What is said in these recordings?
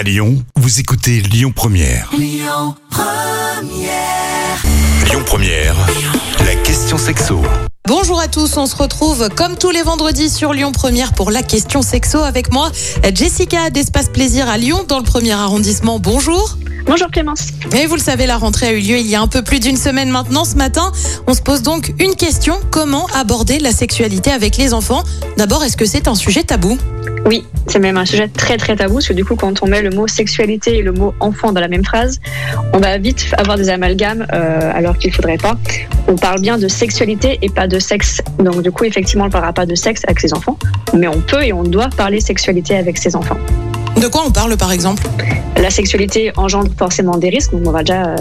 À Lyon, vous écoutez Lyon Première. Lyon Première. La question sexo. Bonjour à tous, on se retrouve comme tous les vendredis sur Lyon Première pour la question sexo avec moi, Jessica d'Espace Plaisir à Lyon dans le premier arrondissement. Bonjour. Bonjour Clémence. Et vous le savez, la rentrée a eu lieu il y a un peu plus d'une semaine maintenant. Ce matin, on se pose donc une question comment aborder la sexualité avec les enfants? D'abord, est-ce que c'est un sujet tabou? Oui, c'est même un sujet très très tabou parce que du coup, quand on met le mot sexualité et le mot enfant dans la même phrase, on va vite avoir des amalgames euh, alors qu'il faudrait pas. On parle bien de sexualité et pas de sexe. Donc du coup, effectivement, on ne parlera pas de sexe avec ses enfants, mais on peut et on doit parler sexualité avec ses enfants. De quoi on parle par exemple? La sexualité engendre forcément des risques, donc on va déjà euh,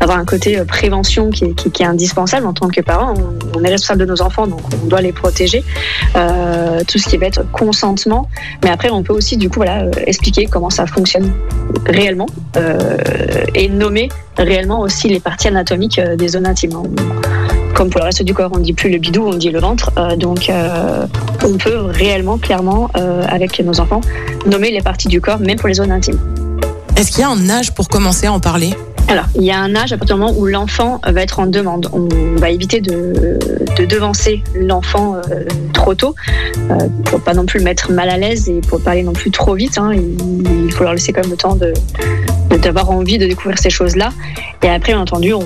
avoir un côté euh, prévention qui est, indispensable en tant que parent. On, est responsable de nos enfants, donc on doit les protéger. Euh, tout ce qui va être consentement, mais après on peut aussi du coup voilà expliquer comment ça fonctionne réellement et nommer réellement aussi les parties anatomiques des zones intimes. Comme pour le reste du corps, on dit plus le bidou, on dit le ventre. Euh, donc, euh, on peut réellement, clairement, euh, avec nos enfants, nommer les parties du corps, même pour les zones intimes. Est-ce qu'il y a un âge pour commencer à en parler? Alors, il y a un âge à partir du moment où l'enfant va être en demande. On va éviter de, de devancer l'enfant euh, trop tôt, euh, pour pas non plus le mettre mal à l'aise et pour pas aller non plus trop vite. hein. Il, il faut leur laisser quand même le temps de de- d'avoir envie de découvrir ces choses-là. Et après, bien entendu, on,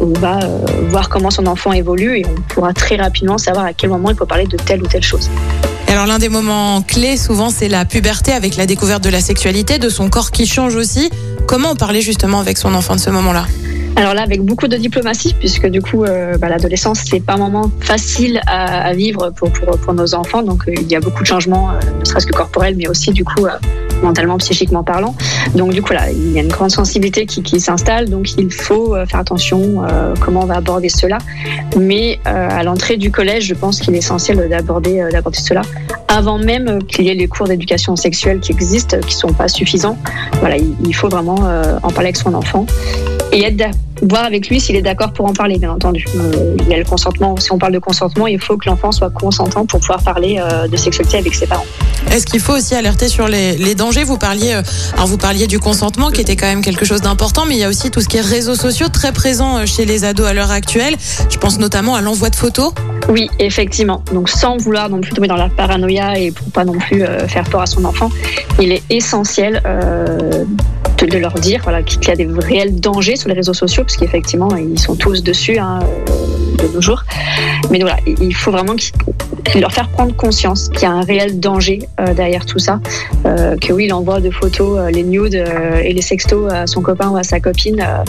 on va euh, voir comment son enfant évolue et on pourra très rapidement savoir à quel moment il faut parler de telle ou telle chose. Et alors l'un des moments clés souvent c'est la puberté avec la découverte de la sexualité, de son corps qui change aussi. Comment en parler justement avec son enfant de ce moment-là? Alors là, avec beaucoup de diplomatie, puisque du coup, euh, bah, l'adolescence, c'est pas un moment facile à, à vivre pour, pour, pour nos enfants. Donc, euh, il y a beaucoup de changements, euh, ne serait-ce que corporels, mais aussi du coup, mentalement, psychiquement parlant. Donc, du coup, là, il y a une grande sensibilité qui, s'installe. Donc, il faut euh, faire attention euh, comment on va aborder cela. Mais euh, à l'entrée du collège, je pense qu'il est essentiel d'aborder euh, cela avant même qu'il y ait les cours d'éducation sexuelle qui existent, qui sont pas suffisants. Voilà, il, faut vraiment en parler avec son enfant et être voir avec lui s'il est d'accord pour en parler, bien entendu. Euh, il y a le consentement. Si on parle de consentement, il faut que l'enfant soit consentant pour pouvoir parler euh, de sexualité avec ses parents. Est-ce qu'il faut aussi alerter sur les, les dangers? Vous parliez, euh, alors vous parliez du consentement qui était quand même quelque chose d'important, mais il y a aussi tout ce qui est réseaux sociaux très présent chez les ados à l'heure actuelle. Je pense notamment à l'envoi de photos. Oui, effectivement. Donc sans vouloir non plus tomber dans la paranoïa et pour pas non plus faire peur à son enfant, il est essentiel de, leur dire voilà, qu'il y a des réels dangers sur les réseaux sociaux, parce qu'effectivement, ils sont tous dessus hein, de nos jours. Mais voilà, il faut vraiment qu'ils- leur faire prendre conscience qu'il y a un réel danger euh, derrière tout ça. Euh, que oui, il envoie de photos, euh, les nudes euh, et les sextos à son copain ou à sa copine. Euh,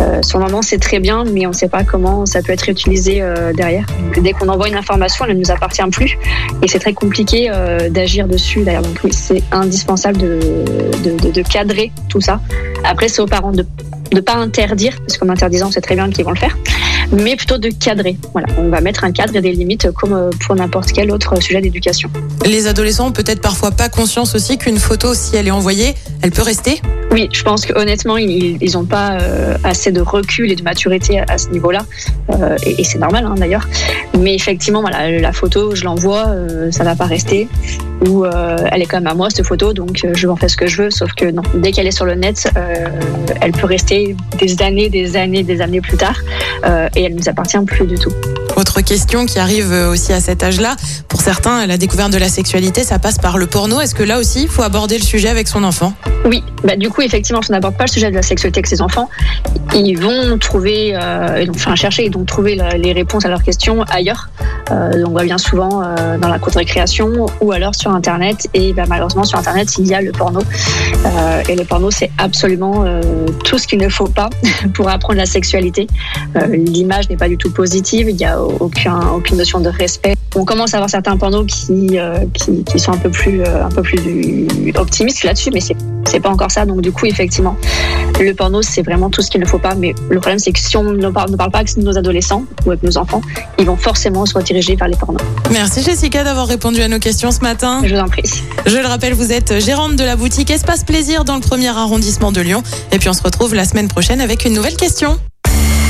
euh, le moment, c'est très bien, mais on ne sait pas comment ça peut être utilisé derrière. Dès qu'on envoie une information, elle ne nous appartient plus. Et c'est très compliqué d'agir dessus. D'ailleurs, donc oui, c'est indispensable de, de, de- de cadrer tout ça. Après, c'est aux parents de ne pas interdire, parce qu'en interdisant, c'est très bien qu'ils vont le faire, mais plutôt de cadrer. On va mettre un cadre et des limites comme euh, pour n'importe quel autre sujet d'éducation. Les adolescents ont peut-être parfois pas conscience aussi qu'une photo, si elle est envoyée, elle peut rester. Oui, je pense qu'honnêtement, ils n'ont pas euh, assez de recul et de maturité à, ce niveau-là. Euh, et c'est normal hein, d'ailleurs. Mais effectivement, voilà, la photo, je l'envoie, euh, ça va pas rester. Ou elle est quand même à moi, cette photo, donc je vais en faire ce que je veux. Sauf que non, dès qu'elle est sur le net, elle peut rester des années, des années, des années plus tard. et elle ne nous appartient plus du tout. Autre question qui arrive euh, aussi à cet âge-là. Pour certains, la découverte de la sexualité, ça passe par le porno. Est-ce que là aussi, il faut aborder le sujet avec son enfant? Oui, bah du coup, effectivement, si on n'aborde pas le sujet de la sexualité avec ses enfants, ils vont trouver, euh, ils vont enfin, chercher et donc trouver les réponses à leurs questions ailleurs. Euh, on voit bien souvent euh, dans la cour de récréation ou alors sur Internet. Et bah, malheureusement, sur Internet, il y a le porno. Et le porno, c'est absolument tout ce qu'il ne faut pas pour apprendre la sexualité. L'image n'est pas du tout positive, il n'y a aucun, aucune notion de respect. On commence à avoir certains pornos qui, euh, qui, qui sont un peu plus, euh, un peu plus optimistes là-dessus, mais c'est c'est pas encore ça. Donc du coup, effectivement, le porno, c'est vraiment tout ce qu'il ne faut pas. Mais le problème, c'est que si on ne parle, ne parle pas avec nos adolescents ou avec nos enfants, ils vont forcément se rediriger vers les pornos. Merci Jessica d'avoir répondu à nos questions ce matin. Je vous en prie. Je le rappelle, vous êtes gérante de la boutique Espace Plaisir dans le premier arrondissement de Lyon. Et puis on se retrouve la semaine prochaine avec une nouvelle question.